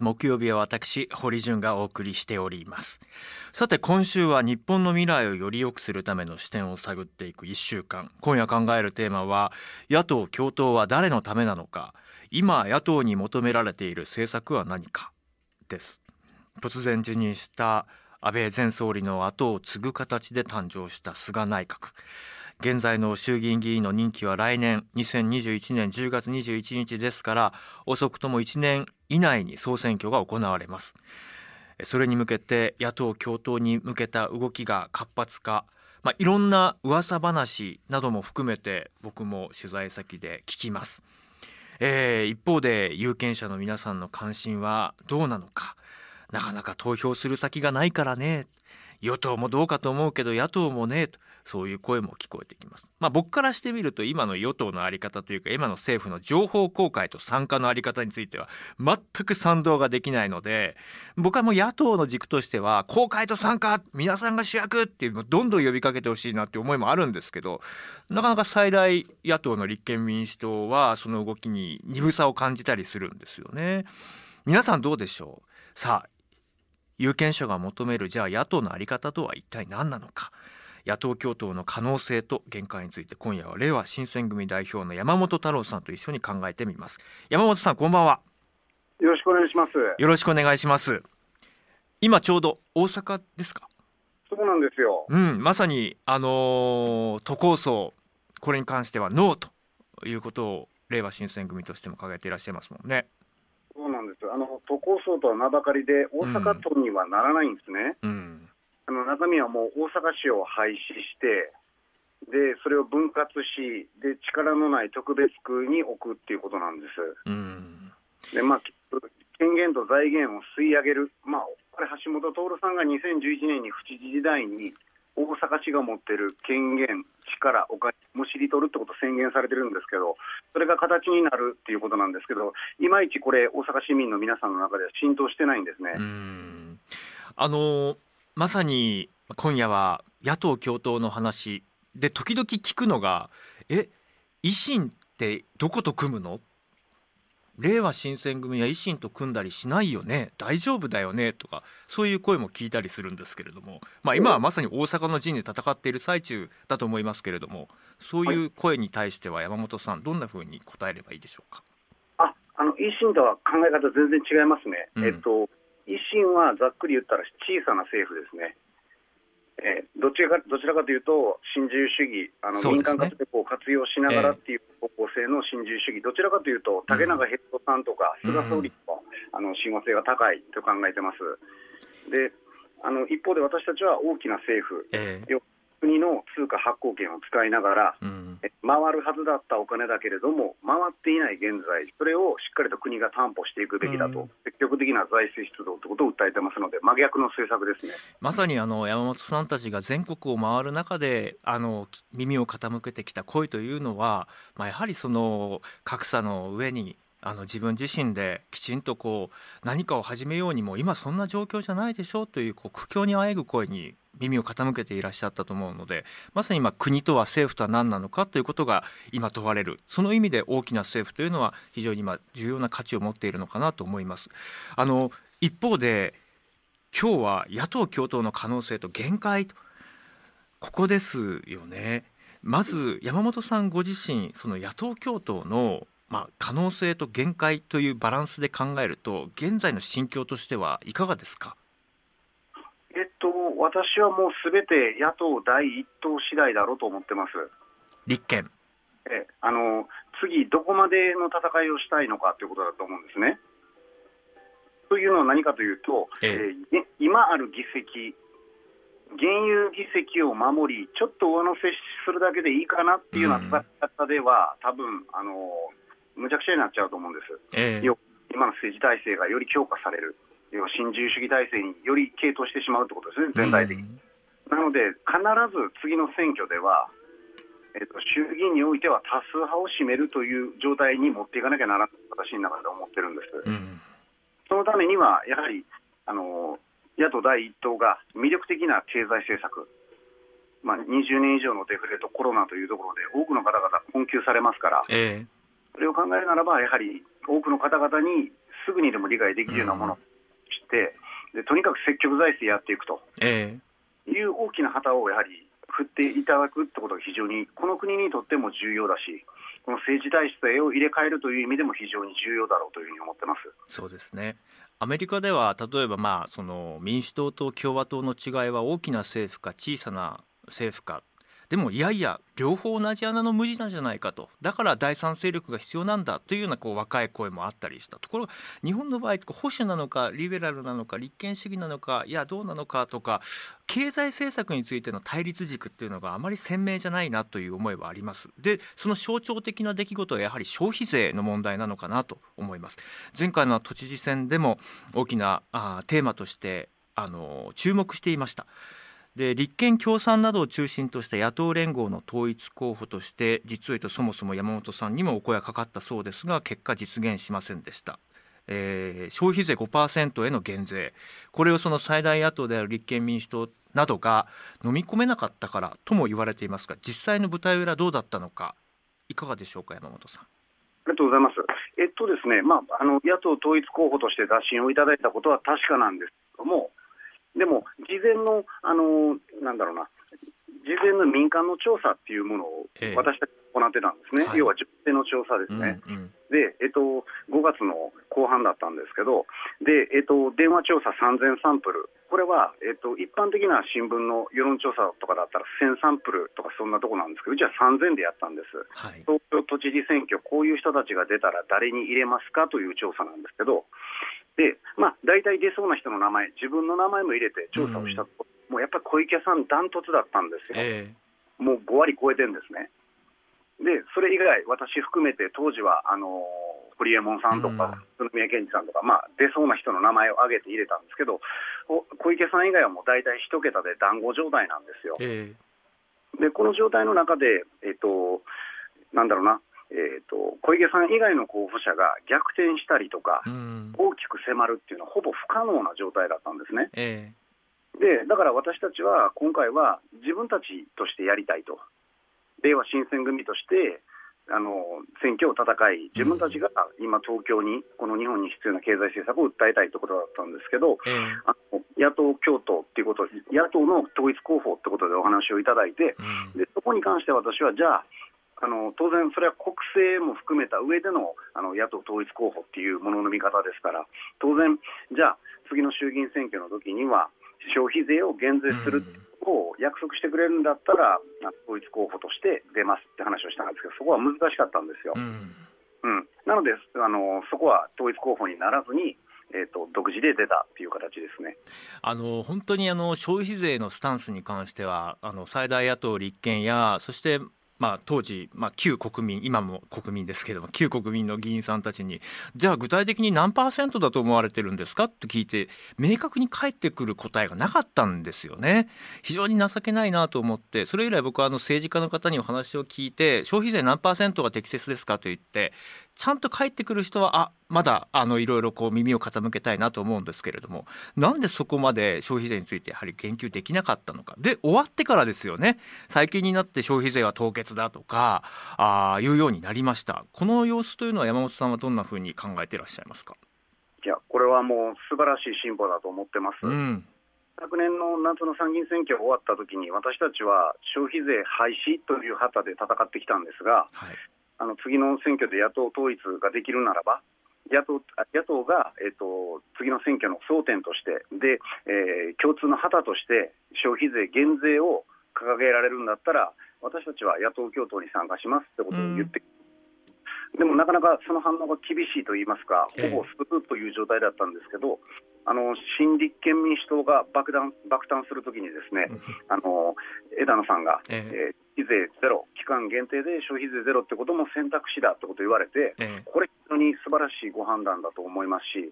木曜日は私堀潤がお送りしております。さて今週は日本の未来をより良くするための視点を探っていく1週間。今夜考えるテーマは野党共闘は誰のためなのか。今野党に求められている政策は何か？です。突然辞任した安倍前総理の後を継ぐ形で誕生した菅内閣。現在の衆議院議員の任期は来年2021年10月21日ですから遅くとも1年以内に総選挙が行われます。それに向けて野党共闘に向けた動きが活発化まあ、いろんな噂話なども含めて僕も取材先で聞きます、えー、一方で有権者の皆さんの関心はどうなのか。なかなか投票する先がないからね与党もどうかと思うけど野党もねそういう声も聞こえてきます。まあ、僕からしてみると今の与党の在り方というか今の政府の情報公開と参加の在り方については全く賛同ができないので僕はもう野党の軸としては公開と参加皆さんが主役っていうのをどんどん呼びかけてほしいなって思いもあるんですけどなかなか最大野党の立憲民主党はその動きに鈍さを感じたりするんですよね。皆さんどうでしょう？さあ有権者が求めるじゃあ野党の在り方とは一体何なのか。野党共闘の可能性と限界について今夜は令和新選組代表の山本太郎さんと一緒に考えてみます。山本さんこんばんは。よろしくお願いします。よろしくお願いします。今ちょうど大阪ですか？そうなんですよ。うんまさにあのー、都構想これに関してはノーということを令和新選組としても掲げていらっしゃいますもんねそうなんです。あの都構想とは名ばかりで大阪都にはならないんですね、うん、あの中身はもう大阪市を廃止してでそれを分割しで力のない特別区に置くっていうことなんです。うん、でまあ権限と財源を吸い上げる、まあ、これ橋本徹さんが2011年に府知事時代に大阪市が持ってる権限、力、お金むしり取るってことを宣言されてるんですけど、それが形になるっていうことなんですけど、いまいちこれ、大阪市民の皆さんの中では浸透してないんですね。あのまさに今夜は野党共闘の話で時々聞くのがえ維新ってどこと組むの？令和新選組は維新と組んだりしないよね大丈夫だよねとかそういう声も聞いたりするんですけれども、まあ、今はまさに大阪の陣で戦っている最中だと思いますけれどもそういう声に対しては山本さんどんなふうに答えればいいでしょうか？ああの維新とは考え方全然違いますね、うん、えっと、維新はざっくり言ったら小さな政府ですね。えー、どちらかどちらかというと、新自由主義、あの、ね、民間活力を活用しながらっていう方向性の新自由主義、どちらかというと、竹中ヘッドさんとか、菅総理と、あの親和性が高いと考えてます。であの一方で私たちは大きな政府、えー、国の通貨発行権を使いながら、うん、回るはずだったお金だけれども、回っていない現在、それをしっかりと国が担保していくべきだと、うん、積極的な財政出動ということを訴えてますので、真逆の政策ですね。まさにあの山本さんたちが全国を回る中で、あの耳を傾けてきた声というのは、まあ、やはりその格差の上にあの自分自身できちんとこう何かを始めようにも今そんな状況じゃないでしょうというこう苦境にあえぐ声に耳を傾けていらっしゃったと思うのでまさに今国とは政府とは何なのかということが今問われるその意味で大きな政府というのは非常に今重要な価値を持っているのかなと思います。あの一方で今日は野党共闘の可能性と限界とここですよね。まず山本さんご自身その野党共闘のまあ、可能性と限界というバランスで考えると現在の心境としてはいかがですか？えっと、私はもうすべて野党第一党次第だろうと思ってます。立憲えあの次、どこまでの戦いをしたいのかということだと思うんですね。というのは何かというと、ええー、今ある議席、現有議席を守り、ちょっと上乗せするだけでいいかなっていうような戦い方では、うん、多分あのむちゃくちゃになっちゃうと思うんです。えー、今の政治体制がより強化される。要は新自由主義体制により傾倒してしまうということですね、全体的に。なので、必ず次の選挙では、えーと、衆議院においては多数派を占めるという状態に持っていかなきゃならないと私の中で思ってるんです。うん、そのためには、やはりあの野党第一党が魅力的な経済政策、まあ、20年以上のデフレとコロナというところで多くの方々困窮されますから、えーそれを考えるならば、やはり多くの方々にすぐにでも理解できるようなものをして、でとにかく積極財政やっていくと。いう大きな旗をやはり振っていただくってことが非常にこの国にとっても重要だし、この政治体制を入れ替えるという意味でも非常に重要だろうというふうに思ってます。そうですね。アメリカでは例えばまあその民主党と共和党の違いは大きな政府か小さな政府かでもいやいや両方同じ穴の無地なんじゃないかと。だから第三勢力が必要なんだというようなこう若い声もあったりしたところ。が日本の場合保守なのかリベラルなのか立憲主義なのかいやどうなのかとか経済政策についての対立軸っていうのがあまり鮮明じゃないなという思いはあります。でその象徴的な出来事はやはり消費税の問題なのかなと思います。前回の都知事選でも大きなあテーマとしてあの注目していました。で立憲共産などを中心とした野党連合の統一候補として実を言うとそもそも山本さんにもお声がかかったそうですが結果実現しませんでした。えー、消費税5%への減税これをその最大野党である立憲民主党などが飲み込めなかったからとも言われていますが実際の舞台裏どうだったのかいかがでしょうか山本さん。ありがとうございます。えっとですね、まあ、あの野党統一候補として打診をいただいたことは確かなんですけども、でも、事前の、あのなんだろうな、事前の民間の調査っていうものを私たち行ってたんですね、ええ、要は女性の調査ですね、うんうん、で、えっと、5月の後半だったんですけど、でえっと、電話調査3000サンプル、これは、えっと、一般的な新聞の世論調査とかだったら1000サンプルとかそんなとこなんですけど、うちは3000でやったんです、はい、東京都知事選挙、こういう人たちが出たら誰に入れますかという調査なんですけど、で、まあ、大体出そうな人の名前、自分の名前も入れて調査をしたとうん、もうやっぱり小池さん、ダントツだったんですよ、えー、もう5割超えてるんですね。で、それ以外、私含めて当時は、あのー、堀エモ門さんとか、宇都宮健児さんとか、まあ、出そうな人の名前を挙げて入れたんですけど、小池さん以外はもう大体1桁で団子状態なんですよ。えー、で、この状態の中で、えっ、と、なんだろうな、えーと、小池さん以外の候補者が逆転したりとか、大きく迫るっていうのはほぼ不可能な状態だったんですね。えー、でだから私たちは今回は自分たちとしてやりたいと、令和新選組としてあの選挙を戦い、自分たちが今、東京に、この日本に必要な経済政策を訴えたいということだったんですけど、えー、あの野党共闘っていうこと、野党の統一候補ってことでお話をいただいて、でそこに関して私は、じゃあ、あの当然、それは国政も含めた上でのあの野党統一候補っていうものの見方ですから、当然、じゃあ、次の衆議院選挙の時には、消費税を減税するを約束してくれるんだったら、統一候補として出ますって話をしたんですけど、そこは難しかったんですよ。うん、うん、なのであの、そこは統一候補にならずに、えーと、独自で出たっていう形ですね。あの本当にあの消費税のスタンスに関してはあの最大野党立憲やそしてまあ、当時、まあ、旧国民今も国民ですけども旧国民の議員さんたちにじゃあ具体的に何パーセントだと思われてるんですかって聞いて明確に返ってくる答えがなかったんですよね。非常に情けないなと思ってそれ以来僕はあの政治家の方にお話を聞いて消費税何パーセントが適切ですかと言ってちゃんと返ってくる人はあまだあのいろいろこう耳を傾けたいなと思うんですけれどもなんでそこまで消費税についてやはり言及できなかったのか。で終わってからですよね。最近になって消費税は凍結だとかあいうようになりました。この様子というのは山本さんはどんなふうに考えていらっしゃいますか？いやこれはもう素晴らしい進歩だと思ってます。うん。昨年の夏の参議院選挙が終わったときに、私たちは消費税廃止という旗で戦ってきたんですが、はい、あの次の選挙で野党統一ができるならば、野党野党が、えーと、次の選挙の争点として、でえー、共通の旗として消費税減税を掲げられるんだったら、私たちは野党共闘に参加しますってことを言って、うん、でもなかなかその反応が厳しいといいますか、ほぼスプーという状態だったんですけど、あの新立憲民主党が爆弾爆誕するときに、ですね、あの枝野さんが、えー、費税ゼロ、期間限定で消費税ゼロってことも選択肢だってことを言われて、これ、非常に素晴らしいご判断だと思いますし、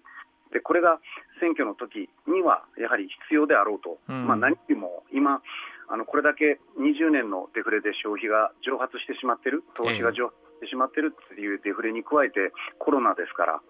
でこれが選挙の時にはやはり必要であろうと、うん、まあ、何よりも今、あのこれだけ20年のデフレで消費が蒸発してしまっている、投資が蒸発してしまっているというデフレに加えて、コロナですから、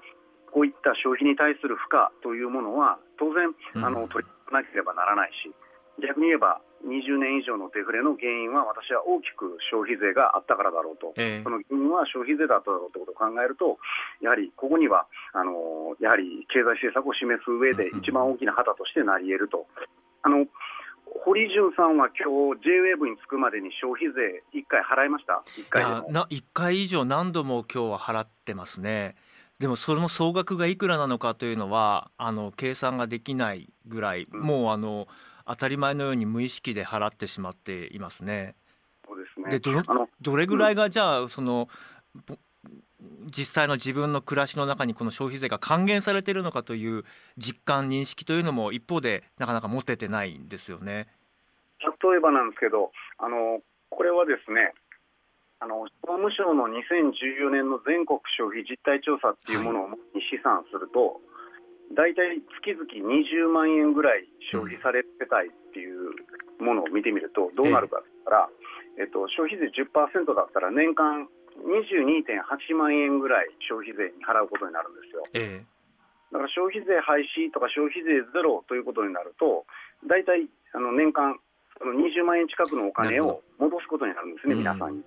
こういった消費に対する負荷というものは、当然、あの取り組まなければならないし、逆に言えば、20年以上のデフレの原因は、私は大きく消費税があったからだろうと、えー、その原因は消費税だっただろうということを考えると、やはりここにはあのやはり経済政策を示す上で、一番大きな旗としてなり得ると。あの堀潤さんは今日 JWAVE に着くまでに消費税1回払いました？1回な1回以上何度も今日は払ってますね。でもその総額がいくらなのかというのはあの計算ができないぐらい、うん、もうあの当たり前のように無意識で払ってしまっていますね。そうですねでどどれぐらいがじゃあその、実際の自分の暮らしの中にこの消費税が還元されているのかという実感認識というのも一方でなかなか持ててないんですよね。例えばなんですけどあのこれはですねあの総務省の2014年の全国消費実態調査っていうものを試算すると、大体月々20万円ぐらい消費されてたいっていうものを見てみると、どうなるかって言ったら、えっと、消費税10%だったら年間22.8万円ぐらい消費税に払うことになるんですよ。だから消費税廃止とか消費税ゼロということになると、大体あの年間その20万円近くのお金を戻すことになるんですね、皆さんに。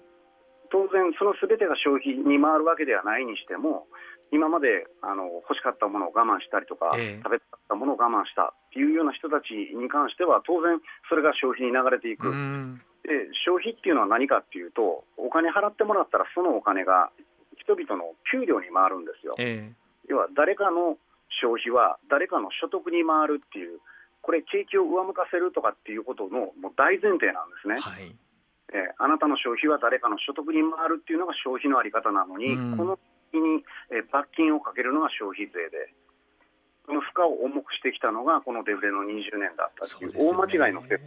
当然、そのすべてが消費に回るわけではないにしても、今まであの欲しかったものを我慢したりとか、えー、食べたかったものを我慢したっていうような人たちに関しては、当然、それが消費に流れていく、で消費っていうのは何かっていうと、お金払ってもらったら、そのお金が人々の給料に回るんですよ。えー、要は誰かの消費は誰かの所得に回るっていう、これ、景気を上向かせるとかっていうことのもう大前提なんですね。はい。えー、あなたの消費は誰かの所得に回るっていうのが消費のあり方なのに、うん、この時に、えー、罰金をかけるのが消費税で、その負荷を重くしてきたのがこのデフレの20年だったっていう、大間違いの設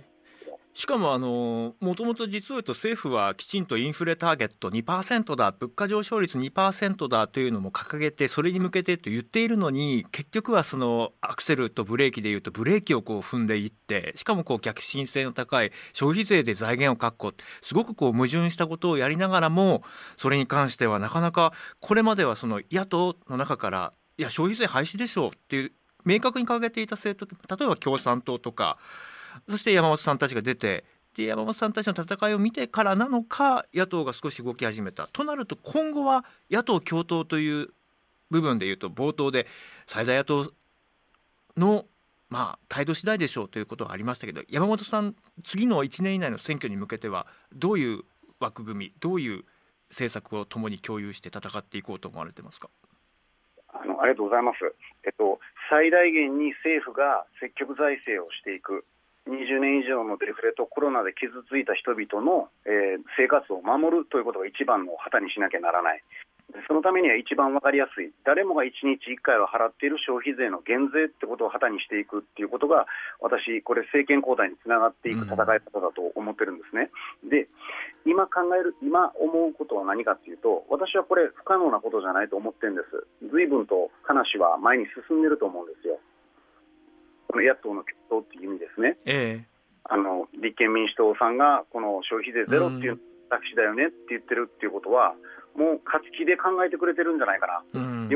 しかもあのもともと実を言うと政府はきちんとインフレターゲット2%だ物価上昇率2%だというのも掲げてそれに向けてと言っているのに結局はそのアクセルとブレーキでいうとブレーキをこう踏んでいってしかもこう逆進性の高い消費税で財源を確保すごくこう矛盾したことをやりながらもそれに関してはなかなかこれまではその野党の中からいや消費税廃止でしょうっていう明確に掲げていた政党例えば共産党とかそして山本さんたちが出てで山本さんたちの戦いを見てからなのか野党が少し動き始めたとなると今後は野党共闘という部分でいうと冒頭で最大野党のまあ態度次第でしょうということがありましたけど山本さん次の1年以内の選挙に向けてはどういう枠組みどういう政策を共に共有して戦っていこうと思われてますか？あのありがとうございます、えっと、最大限に政府が積極財政をしていく。20年以上のデフレとコロナで傷ついた人々の、えー、生活を守るということが一番の旗にしなきゃならない。そのためには一番分かりやすい、誰もが1日1回は払っている消費税の減税ってことを旗にしていくっていうことが、私、これ、政権交代につながっていく戦い方だと思ってるんですね。うん、で、今考える、今思うことは何かっていうと、私はこれ、不可能なことじゃないと思ってるんです。随分と話は前に進んでると思うんですよ。この野党の共闘っていう意味ですね、えー、あの立憲民主党さんがこの消費税ゼロっていうタクシーだよねって言ってるっていうことは、もう勝ち気で考えてくれてるんじゃないかな、うん、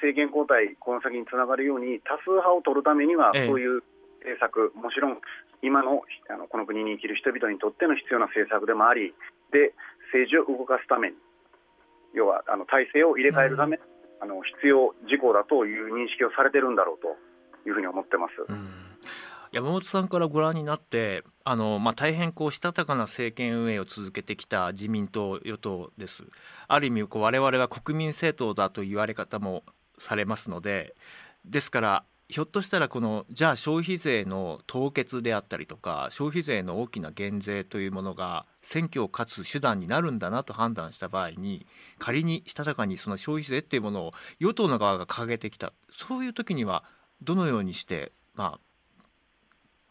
政権交代、この先につながるように、多数派を取るためには、そういう政策、もちろん今のあのこの国に生きる人々にとっての必要な政策でもあり、で政治を動かすために、要はあの体制を入れ替えるため、うん、あの必要事項だという認識をされてるんだろうと。いうふうに思ってます。山本さんからご覧になってあの、まあ、大変こうしたたかな政権運営を続けてきた自民党与党です。ある意味こう我々は国民政党だと言われ方もされますのでですからひょっとしたらこのじゃあ消費税の凍結であったりとか消費税の大きな減税というものが選挙を勝つ手段になるんだなと判断した場合に仮にしたたかにその消費税っていうものを与党の側が掲げてきたそういう時にはどのようにして、まあ、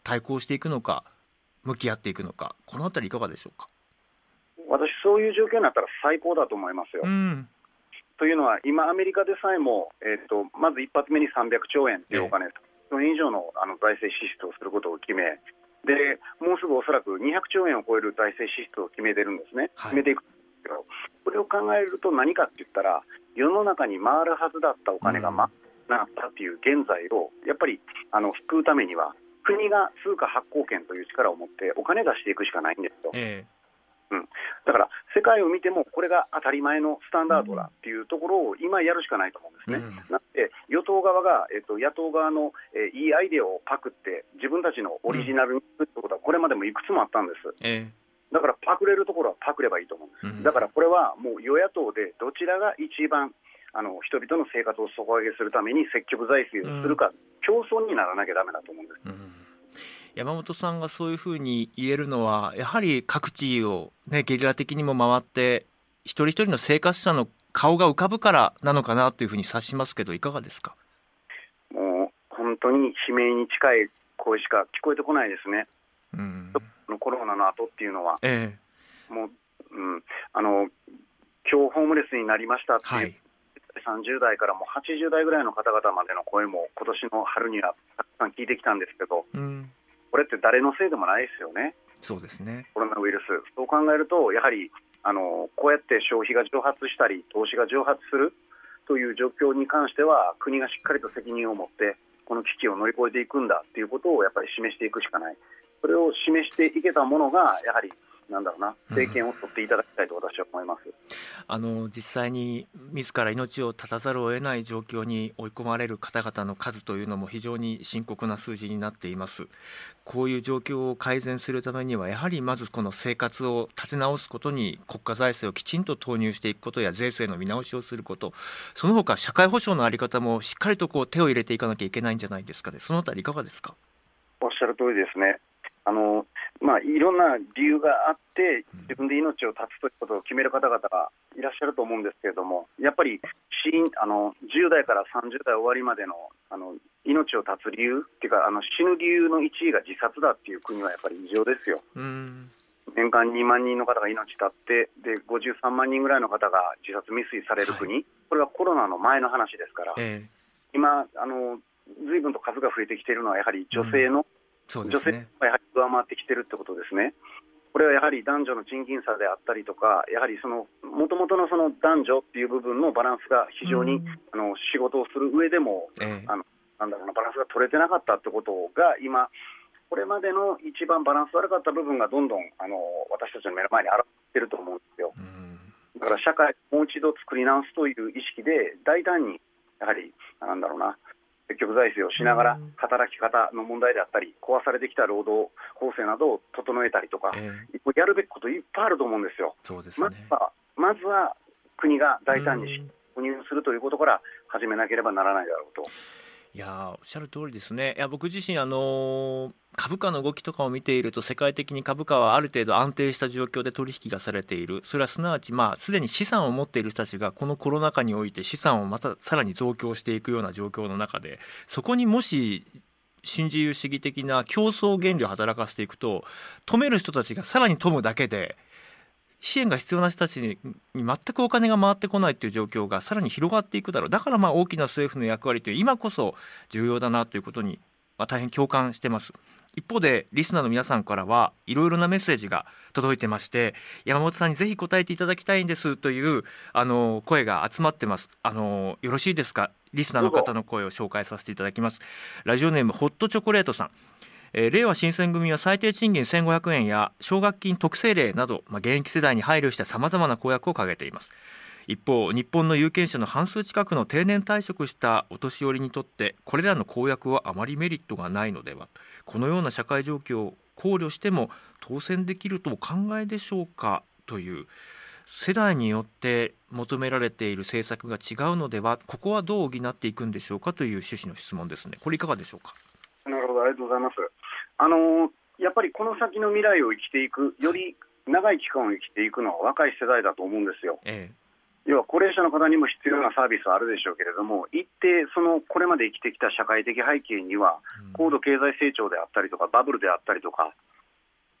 対抗していくのか向き合っていくのかこの辺りいかがでしょうか？私、そういう状況になったら最高だと思いますよ。うん、というのは、今、アメリカでさえも、えーと、まず一発目に300兆円というお金、それ以上のあの財政支出をすることを決め、でもうすぐおそらく200兆円を超える財政支出を決めてるんですね、はい、決めていくこれを考えると何かって言ったら、世の中に回るはずだったお金が、ま、うんなったっていう現在をやっぱりあの救うためには国が通貨発行権という力を持ってお金出していくしかないんですよ。えーうん、だから世界を見てもこれが当たり前のスタンダードだっていうところを今やるしかないと思うんですね。うん、なので与党側が、えっと、野党側の、えー、いいアイデアをパクって自分たちのオリジナルにするってことはこれまでもいくつもあったんです。えーだからパクれるところはパクればいいと思うんです、うん、だからこれはもう与野党でどちらが一番あの人々の生活を底上げするために積極財政をするか、うん、競争にならなきゃだめだと思うんです。うん。山本さんがそういうふうに言えるのはやはり各地を、ね、ゲリラ的にも回って一人一人の生活者の顔が浮かぶからなのかなというふうに察しますけどいかがですか？もう本当に悲鳴に近い声しか聞こえてこないですね。うん。コロナの後っていうのは、ええ、もう、うん、あの今日ホームレスになりましたっていう、はい、30代からもう80代ぐらいの方々までの声も今年の春にはたくさん聞いてきたんですけど、うん、これって誰のせいでもないですよね、そうですね。コロナウイルス、そう考えると、やはりあのこうやって消費が蒸発したり、投資が蒸発するという状況に関しては、国がしっかりと責任を持って、この危機を乗り越えていくんだということをやっぱり示していくしかない。それを示していけたものが、やはりなんだろうな、政権を取っていただきたいと私は思います、うん、あの実際に自ら命を絶たざるを得ない状況に追い込まれる方々の数というのも非常に深刻な数字になっています。こういう状況を改善するためには、やはりまずこの生活を立て直すことに国家財政をきちんと投入していくことや税制の見直しをすること、その他社会保障の在り方もしっかりとこう手を入れていかなきゃいけないんじゃないですかね。そのあたりいかがですか？おっしゃる通りですね。あのまあ、いろんな理由があって、自分で命を絶つということを決める方々がいらっしゃると思うんですけれども、やっぱり死因あの10代から30代終わりまでのあの命を絶つ理由っていうか、あの死ぬ理由の1位が自殺だっていう国はやっぱり異常ですよ。年間2万人の方が命絶って、で53万人ぐらいの方が自殺未遂される国、はい、これはコロナの前の話ですから、えー、今あの、ずいぶんと数が増えてきているのは、やはり女性の、うんね、女性がやはり上回ってきてるってことですね。これはやはり男女の賃金差であったりとか、やはりそのもともとのその男女っていう部分のバランスが非常に、あの仕事をする上でも、えあのなんだろうな、バランスが取れてなかったってことが、今、これまでの一番バランス悪かった部分がどんどんあの私たちの目の前に現れてると思うんですよ。だから社会をもう一度作り直すという意識で、大胆にやはり、なんだろうな、積極財政をしながら、働き方の問題であったり、壊されてきた労働法制などを整えたりとか、えー、やるべきこといっぱいあると思うんですよ。そうですね、まずはまずは国が大胆に保入するということから始めなければならないだろうと。いやおっしゃる通りですね。いや僕自身あの株価の動きとかを見ていると世界的に株価はある程度安定した状況で取引がされているそれはすなわちまあすでに資産を持っている人たちがこのコロナ禍において資産をまたさらに増強していくような状況の中でそこにもし新自由主義的な競争原理を働かせていくと止める人たちがさらに富むだけで支援が必要な人たちに全くお金が回ってこないという状況がさらに広がっていくだろう。だからまあ大きな政府の役割という今こそ重要だなということに、まあ、大変共感してます。一方でリスナーの皆さんからはいろいろなメッセージが届いてまして山本さんにぜひ答えていただきたいんですというあの声が集まってます。あのよろしいですか？リスナーの方の声を紹介させていただきます。ラジオネームホットチョコレートさん。え、令和新選組は最低賃金1500円や奨学金特性例など、まあ、現役世代に配慮したさまざまな公約を掲げています。一方日本の有権者の半数近くの定年退職したお年寄りにとってこれらの公約はあまりメリットがないのではこのような社会状況を考慮しても当選できるとお考えでしょうかという世代によって求められている政策が違うのではここはどう補っていくんでしょうかという趣旨の質問ですね。これいかがでしょうか？なるほどありがとうございます。あのやっぱりこの先の未来を生きていく、より長い期間を生きていくのは若い世代だと思うんですよ。ええ、要は高齢者の方にも必要なサービスはあるでしょうけれども、一定、そのこれまで生きてきた社会的背景には、高度経済成長であったりとか、バブルであったりとか、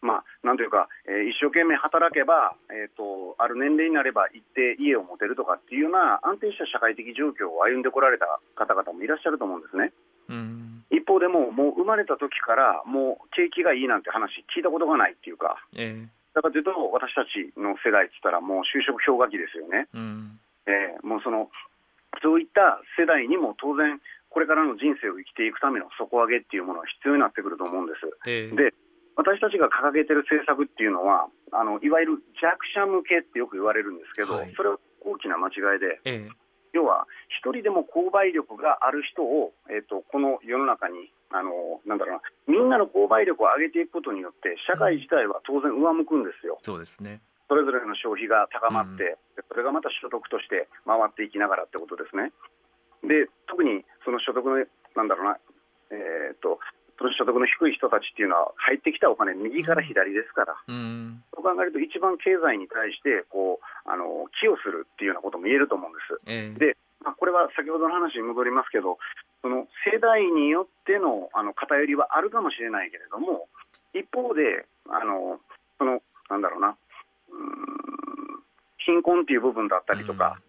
まあ、なんというか、えー、一生懸命働けば、えーと、ある年齢になれば一定家を持てるとかっていうような安定した社会的状況を歩んでこられた方々もいらっしゃると思うんですね。うん一方でも、もう生まれた時からもう景気がいいなんて話聞いたことがないっていうか、えー、だからというと私たちの世代って言ったらもう就職氷河期ですよね、うん、えー、もうそのそういった世代にも当然これからの人生を生きていくための底上げっていうものが必要になってくると思うんです。えー、で私たちが掲げてる政策っていうのはあのいわゆる弱者向けってよく言われるんですけど、はい、それは大きな間違いで、えー、要は一人でも購買力がある人を、えーと、この世の中にあのなんだろうなみんなの購買力を上げていくことによって社会自体は当然上向くんですよ。そうですねそれぞれの消費が高まって、うん、それがまた所得として回っていきながらってことですね。で特にその所得のなんだろうな、えーと、その所得の低い人たちっていうのは入ってきたお金右から左ですから、うん、そう考えると一番経済に対してこうあの寄与するっていうようなことも言えると思うんです。えー、でまあ、これは先ほどの話に戻りますけど、その世代によってのあの偏りはあるかもしれないけれども、一方で、あのそのなんだろうな、うん貧困っていう部分だったりとか、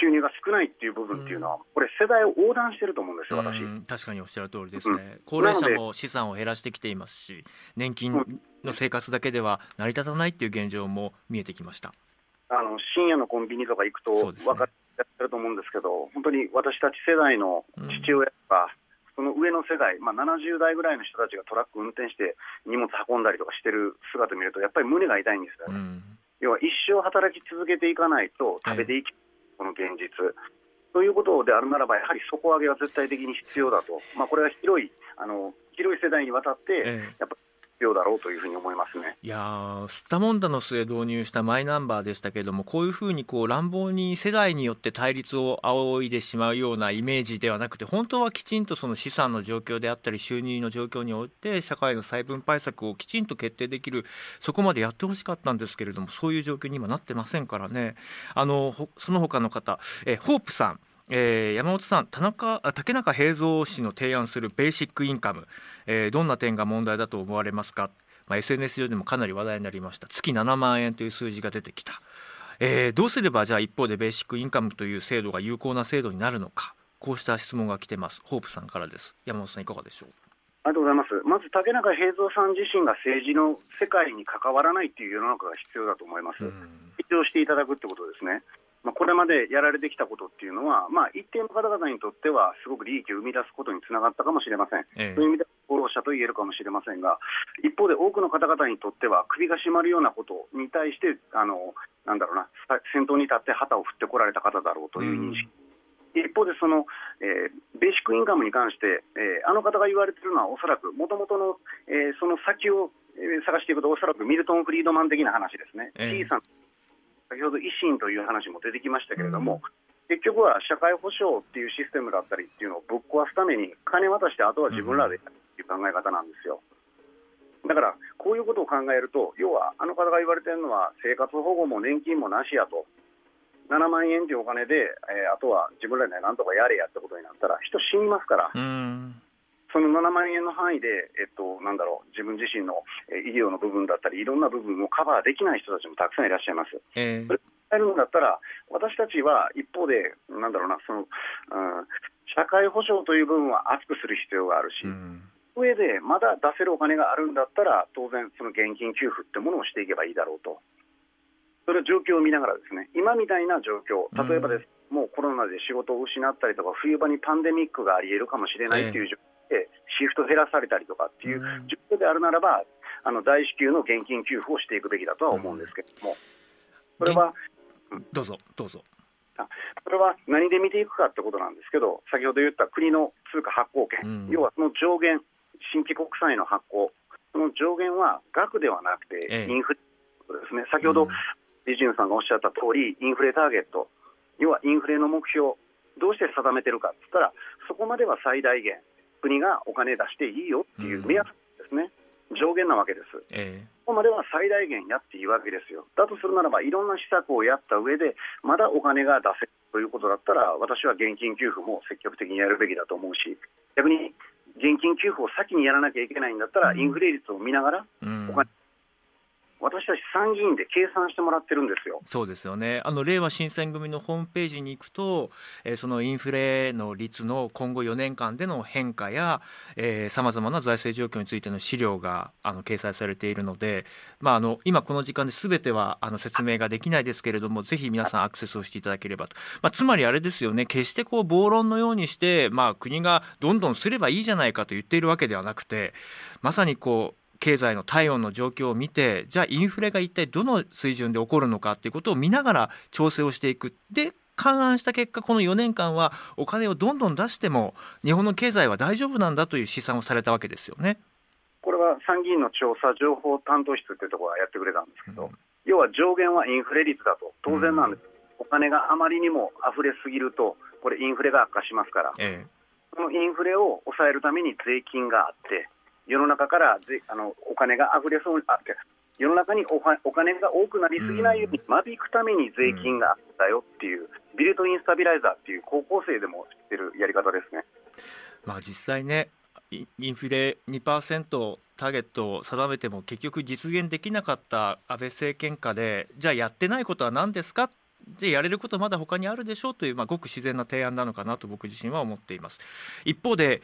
収入が少ないっていう部分っていうのは、これ、世代を横断してると思うんですよ、私。確かにおっしゃる通りですね、うん、高齢者も資産を減らしてきていますし、年金の生活だけでは成り立たないっていう現状も見えてきました。あの深夜のコンビニとか行くと分かってると思うんですけど、本当に私たち世代の父親とか、その上の世代、まあ、70代ぐらいの人たちがトラック運転して荷物運んだりとかしてる姿を見ると、やっぱり胸が痛いんですよね。うん、要は一生働き続けていかないと食べていき、この現実。ということであるならば、やはり底上げは絶対的に必要だと、まあ、これは広いあの広い世代にわたって、やっぱ必要だろうというふうに思いますねいや吸ったもんだの末導入したマイナンバーでしたけれども、こういうふうにこう乱暴に世代によって対立を仰いでしまうようなイメージではなくて、本当はきちんとその資産の状況であったり、収入の状況において、社会の再分配策をきちんと決定できる、そこまでやってほしかったんですけれども、そういう状況に今なってませんからね、あのその他の方、えホープさん。えー、山本さん田中竹中平蔵氏の提案するベーシックインカム、えー、どんな点が問題だと思われますか、まあ、SNS 上でもかなり話題になりました。月7万円という数字が出てきた、えー、どうすればじゃあ一方でベーシックインカムという制度が有効な制度になるのか？こうした質問が来てます。ホープさんからです。山本さんいかがでしょう？ありがとうございます。まず竹中平蔵さん自身が政治の世界に関わらないという世の中が必要だと思います。一応していただくってことですね。まあ、これまでやられてきたことっていうのは、まあ、一定の方々にとっては、すごく利益を生み出すことにつながったかもしれません、ええ、そういう意味で功労者と言えるかもしれませんが、一方で多くの方々にとっては、首が絞まるようなことに対して、あのなんだろうな、先頭に立って旗を振ってこられた方だろうという認識。うん。一方でその、えー、ベーシックインカムに関して、えー、あの方が言われているのは、おそらくもともとの、えー、その先を、えー、探していくと、おそらくミルトン・フリードマン的な話ですね、えー、小さな先ほど維新という話も出てきましたけれども、うん、結局は社会保障っていうシステムだったりっていうのをぶっ壊すために、金渡して、あとは自分らでやるっていう考え方なんですよ。だから、こういうことを考えると、要は、あの方が言われてるのは、生活保護も年金もなしやと、7万円というお金で、えー、あとは自分らでなんとかやれやってことになったら、人死にますから。その7万円の範囲で、えっと、なんだろう、自分自身の医療の部分だったり、いろんな部分をカバーできない人たちもたくさんいらっしゃいます。えー、それやるんだったら、私たちは一方で、なんだろうな、その、うん、社会保障という部分は厚くする必要があるし、うん、上でまだ出せるお金があるんだったら、当然、その現金給付ってものをしていけばいいだろうと。それは状況を見ながらですね、今みたいな状況、例えばです、うん、もうコロナで仕事を失ったりとか、冬場にパンデミックがありえるかもしれないという状況、てシフト減らされたりとかっていう状況であるならば、あの大支給の現金給付をしていくべきだとは思うんですけれども、それは、どうぞ、どうぞ。それは何で見ていくかってことなんですけど、先ほど言った国の通貨発行権、うん、要はその上限、新規国債の発行、その上限は額ではなくて、インフレですね、先ほど、リジュンさんがおっしゃった通り、インフレターゲット、要はインフレの目標、どうして定めてるかって言ったら、そこまでは最大限、国がお金出していいよっていう目安ですね、うん、上限なわけです。えー、ここまでは最大限やっていいわけですよ。だとするならば、いろんな施策をやった上で、まだお金が出せるということだったら、私は現金給付も積極的にやるべきだと思うし、逆に現金給付を先にやらなきゃいけないんだったら、インフレ率を見ながら、お金私たち参議院で計算してもらってるんですよ。そうですよね。あの令和新選組のホームページに行くと、えー、そのインフレの率の今後4年間での変化やさまざまな財政状況についての資料があの掲載されているので、まあ、あの今この時間で全てはあの説明ができないですけれども、ぜひ皆さんアクセスをしていただければと。まあ、つまりあれですよね、決してこう暴論のようにして、まあ、国がどんどんすればいいじゃないかと言っているわけではなくて、まさにこう経済の体温の状況を見てじゃあインフレが一体どの水準で起こるのかっていうことを見ながら調整をしていく。で勘案した結果この4年間はお金をどんどん出しても日本の経済は大丈夫なんだという試算をされたわけですよね。これは参議院の調査情報担当室っていうところがやってくれたんですけど、うん、要は上限はインフレ率だと。当然なんです、うん、お金があまりにも溢れすぎるとこれインフレが悪化しますから、ええ、そのインフレを抑えるために税金があって世の中からあのお金があふれそうにあって世の中におお金が多くなりすぎないように間引くために税金があったよっていう、ビルトインスタビライザーっていう高校生でも知ってるやり方ですね。まあ、実際ねインフレ2%ターゲットを定めても結局実現できなかった安倍政権下でじゃあやってないことは何ですか？じゃあやれることまだ他にあるでしょうという、まあ、ごく自然な提案なのかなと僕自身は思っています。一方で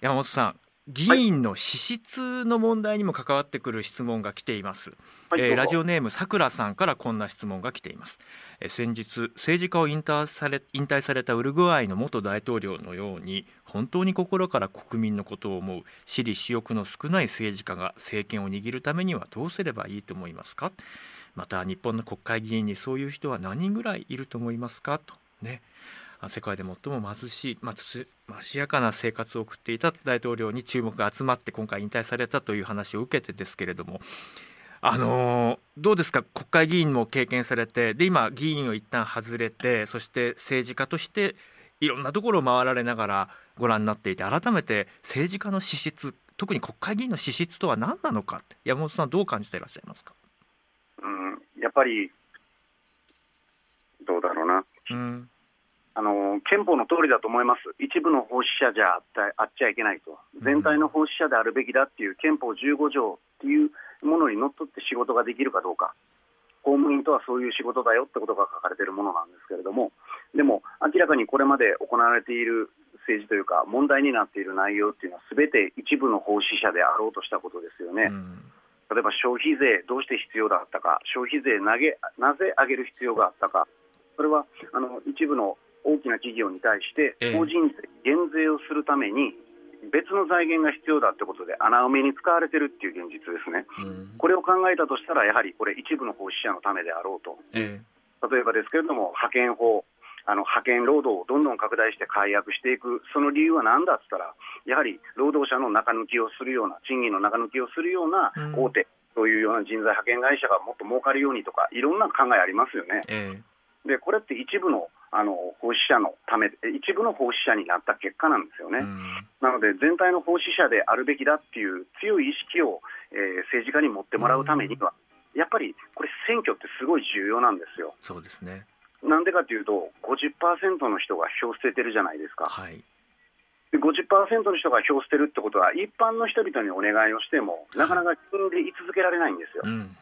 山本さん議員の資質の問題にも関わってくる質問が来ています、はい、えー、ラジオネームさくらさんからこんな質問が来ています、えー、先日政治家を引退され引退されたウルグアイの元大統領のように本当に心から国民のことを思う私利私欲の少ない政治家が政権を握るためにはどうすればいいと思いますか？また日本の国会議員にそういう人は何人ぐらいいると思いますか？とね世界で最も貧しい、まあ、つましやかな生活を送っていた大統領に注目が集まって今回引退されたという話を受けてですけれども。あのー、どうですか？国会議員も経験されてで今議員を一旦外れてそして政治家としていろんなところを回られながらご覧になっていて改めて政治家の資質特に国会議員の資質とは何なのか山本さんどう感じていらっしゃいますか、うん、やっぱりどうだろうな、うん、あの憲法の通りだと思います、一部の奉仕者じゃあっちゃいけないと、全体の奉仕者であるべきだっていう憲法15条っていうものにのっとって仕事ができるかどうか、公務員とはそういう仕事だよってことが書かれているものなんですけれども、でも明らかにこれまで行われている政治というか、問題になっている内容っていうのは、すべて一部の奉仕者であろうとしたことですよね。例えば消費税、どうして必要だったか、消費税投げ、なぜ上げる必要があったか、それはあの一部の大きな企業に対して法人税減税をするために別の財源が必要だってことで穴埋めに使われてるっていう現実ですね、うん、これを考えたとしたらやはりこれ一部の奉仕者のためであろうと、えー、例えばですけれども派遣法あの派遣労働をどんどん拡大して解約していく、その理由は何だっつったら、やはり労働者の中抜きをするような、賃金の中抜きをするような大手、というような人材派遣会社がもっと儲かるようにとか、いろんな考えありますよね。えー、でこれって一部のあの奉仕者のため、一部の奉仕者になった結果なんですよね。なので、全体の奉仕者であるべきだっていう強い意識を、えー、政治家に持ってもらうためには、やっぱりこれ、選挙ってすごい重要なんですよ。そうですねなんでかというと、50%の人が票捨ててるじゃないですか。はいで50%の人が票捨てるってことは、一般の人々にお願いをしても、なかなか金で居続けられないんですよ。うん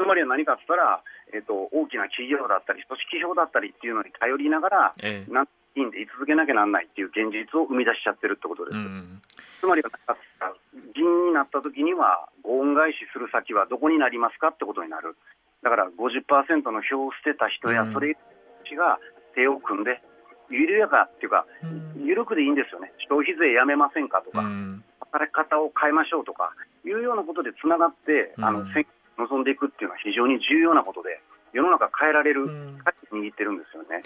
つまりは何かとったら、えーと、大きな企業だったり、組織票だったりっていうのに頼りながら、ええ、なんいいんで居続けなきゃなんないっていう現実を生み出しちゃってるってことです。うん、つまりは議員になった時には、ご恩返しする先はどこになりますかってことになる。だから50%の票を捨てた人や、それが手を組んで、緩やかっていうか、緩くでいいんですよね、消費税やめませんかとか、働き方を変えましょうとかいうようなことでつながって、あの選挙望んでいくっていうのは非常に重要なことで、世の中変えられる握ってるんですよね。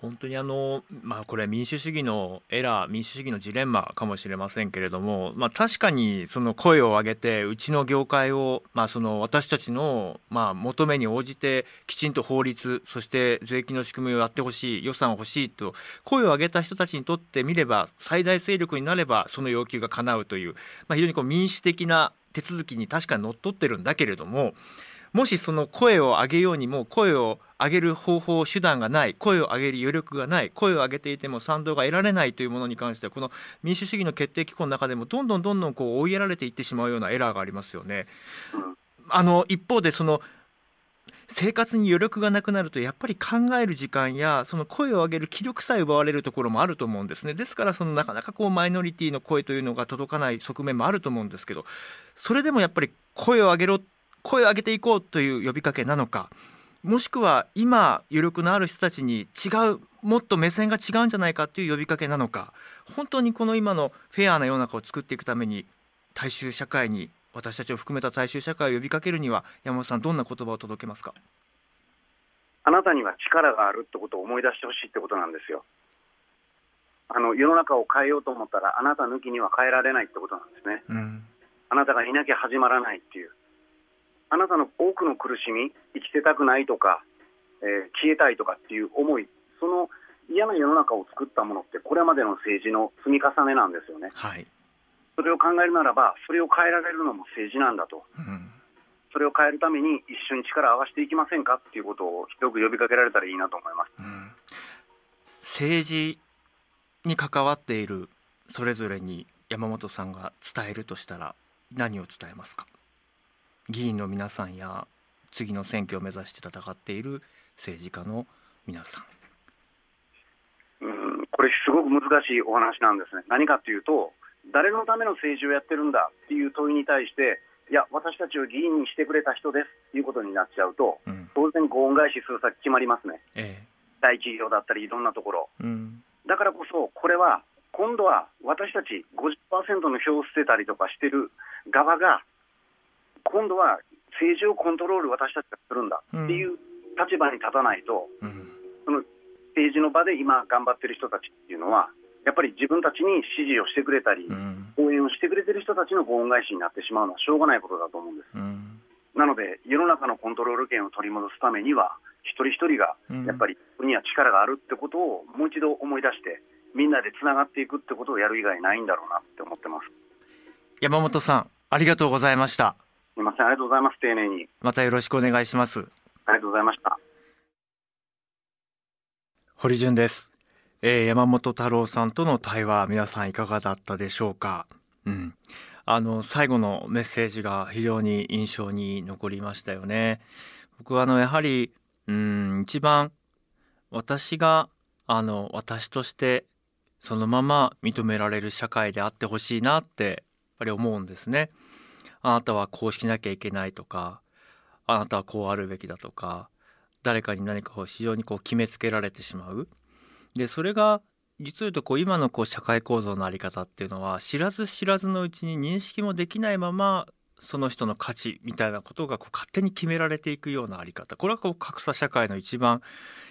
本当にあの、まあ、これは民主主義のエラー民主主義のジレンマかもしれませんけれども、まあ、確かにその声を上げてうちの業界を、まあ、その私たちのまあ求めに応じてきちんと法律そして税金の仕組みをやってほしい予算を欲しいと声を上げた人たちにとってみれば最大勢力になればその要求が叶うという、まあ、非常にこう民主的な手続きに確かにのっとってるんだけれどももしその声を上げようにも声を上げる方法手段がない声を上げる余力がない声を上げていても賛同が得られないというものに関してはこの民主主義の決定機構の中でもどんどんどんどんこう追いやられていってしまうようなエラーがありますよね。あの一方でその生活に余力がなくなるとやっぱり考える時間やその声を上げる気力さえ奪われるところもあると思うんですね。ですからそのなかなかこうマイノリティの声というのが届かない側面もあると思うんですけどそれでもやっぱり声を上げろ声を上げていこうという呼びかけなのかもしくは今余力のある人たちに違うもっと目線が違うんじゃないかという呼びかけなのか本当にこの今のフェアな世の中を作っていくために大衆社会に私たちを含めた大衆社会を呼びかけるには山本さんどんな言葉を届けますか？あなたには力があるってことを思い出してほしいってことなんですよ。あの世の中を変えようと思ったらあなた抜きには変えられないってことなんですね、うん、あなたがいなきゃ始まらないっていう。あなたの多くの苦しみ生きてたくないとか、えー、消えたいとかっていう思いその嫌な世の中を作ったものってこれまでの政治の積み重ねなんですよね。はい、それを考えるならばそれを変えられるのも政治なんだと、うん、それを変えるために一緒に力を合わせていきませんかっていうことを広く呼びかけられたらいいなと思います、うん、政治に関わっているそれぞれに山本さんが伝えるとしたら何を伝えますか？議員の皆さんや次の選挙を目指して戦っている政治家の皆さん。うんこれすごく難しいお話なんですね。何かというと誰のための政治をやってるんだっていう問いに対していや私たちを議員にしてくれた人ですということになっちゃうと、うん、当然ご恩返しする先決まりますね、ええ、大企業だったりいろんなところ、うん、だからこそこれは今度は私たち50%の票を捨てたりとかしてる側が今度は政治をコントロール私たちがするんだっていう立場に立たないと、うん、その政治の場で今頑張ってる人たちっていうのはやっぱり自分たちに支持をしてくれたり、うん、応援をしてくれてる人たちのご恩返しになってしまうのはしょうがないことだと思うんです。うん、なので世の中のコントロール権を取り戻すためには一人一人がやっぱりここには力があるってことをもう一度思い出してみんなでつながっていくってことをやる以外ないんだろうなって思ってます山本さんありがとうございましたすみません、ありがとうございます。丁寧に。またよろしくお願いします。ありがとうございました。堀潤です。えー、山本太郎さんとの対話、皆さんいかがだったでしょうか？うん。あの最後のメッセージが非常に印象に残りましたよね。僕はあのやはりうん一番私があの私としてそのまま認められる社会であってほしいなってやっぱり思うんですね。あなたはこうしなきゃいけないとかあなたはこうあるべきだとか誰かに何かを非常にこう決めつけられてしまう。でそれが実を言うとこう今のこう社会構造の在り方っていうのは知らず知らずのうちに認識もできないままその人の価値みたいなことがこう勝手に決められていくような在り方これはこう格差社会の一番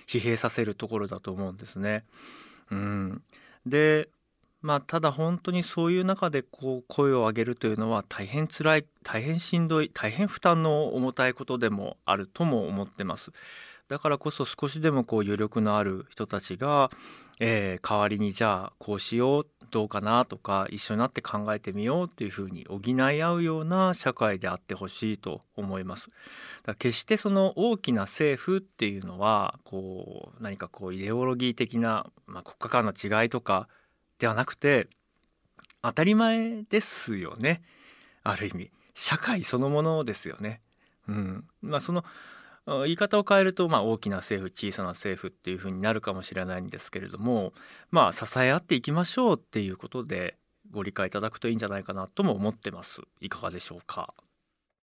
疲弊させるところだと思うんですね。うん、でまあ、ただ本当にそういう中でこう声を上げるというのは大変辛い大変しんどい大変負担の重たいことでもあるとも思ってます。だからこそ少しでもこう余力のある人たちが、えー、代わりにじゃあこうしようどうかなとか一緒になって考えてみようっていうふうに補い合うような社会であってほしいと思います。だ決してその大きな政府っていうのはこう何かこうイデオロギー的な、まあ、国家間の違いとかではなくて当たり前ですよねある意味社会そのものですよね。うんまあ、その言い方を変えると、まあ、大きな政府小さな政府っていうふうになるかもしれないんですけれどもまあ支え合っていきましょうっていうことでご理解いただくといいんじゃないかなとも思ってます。いかがでしょうか？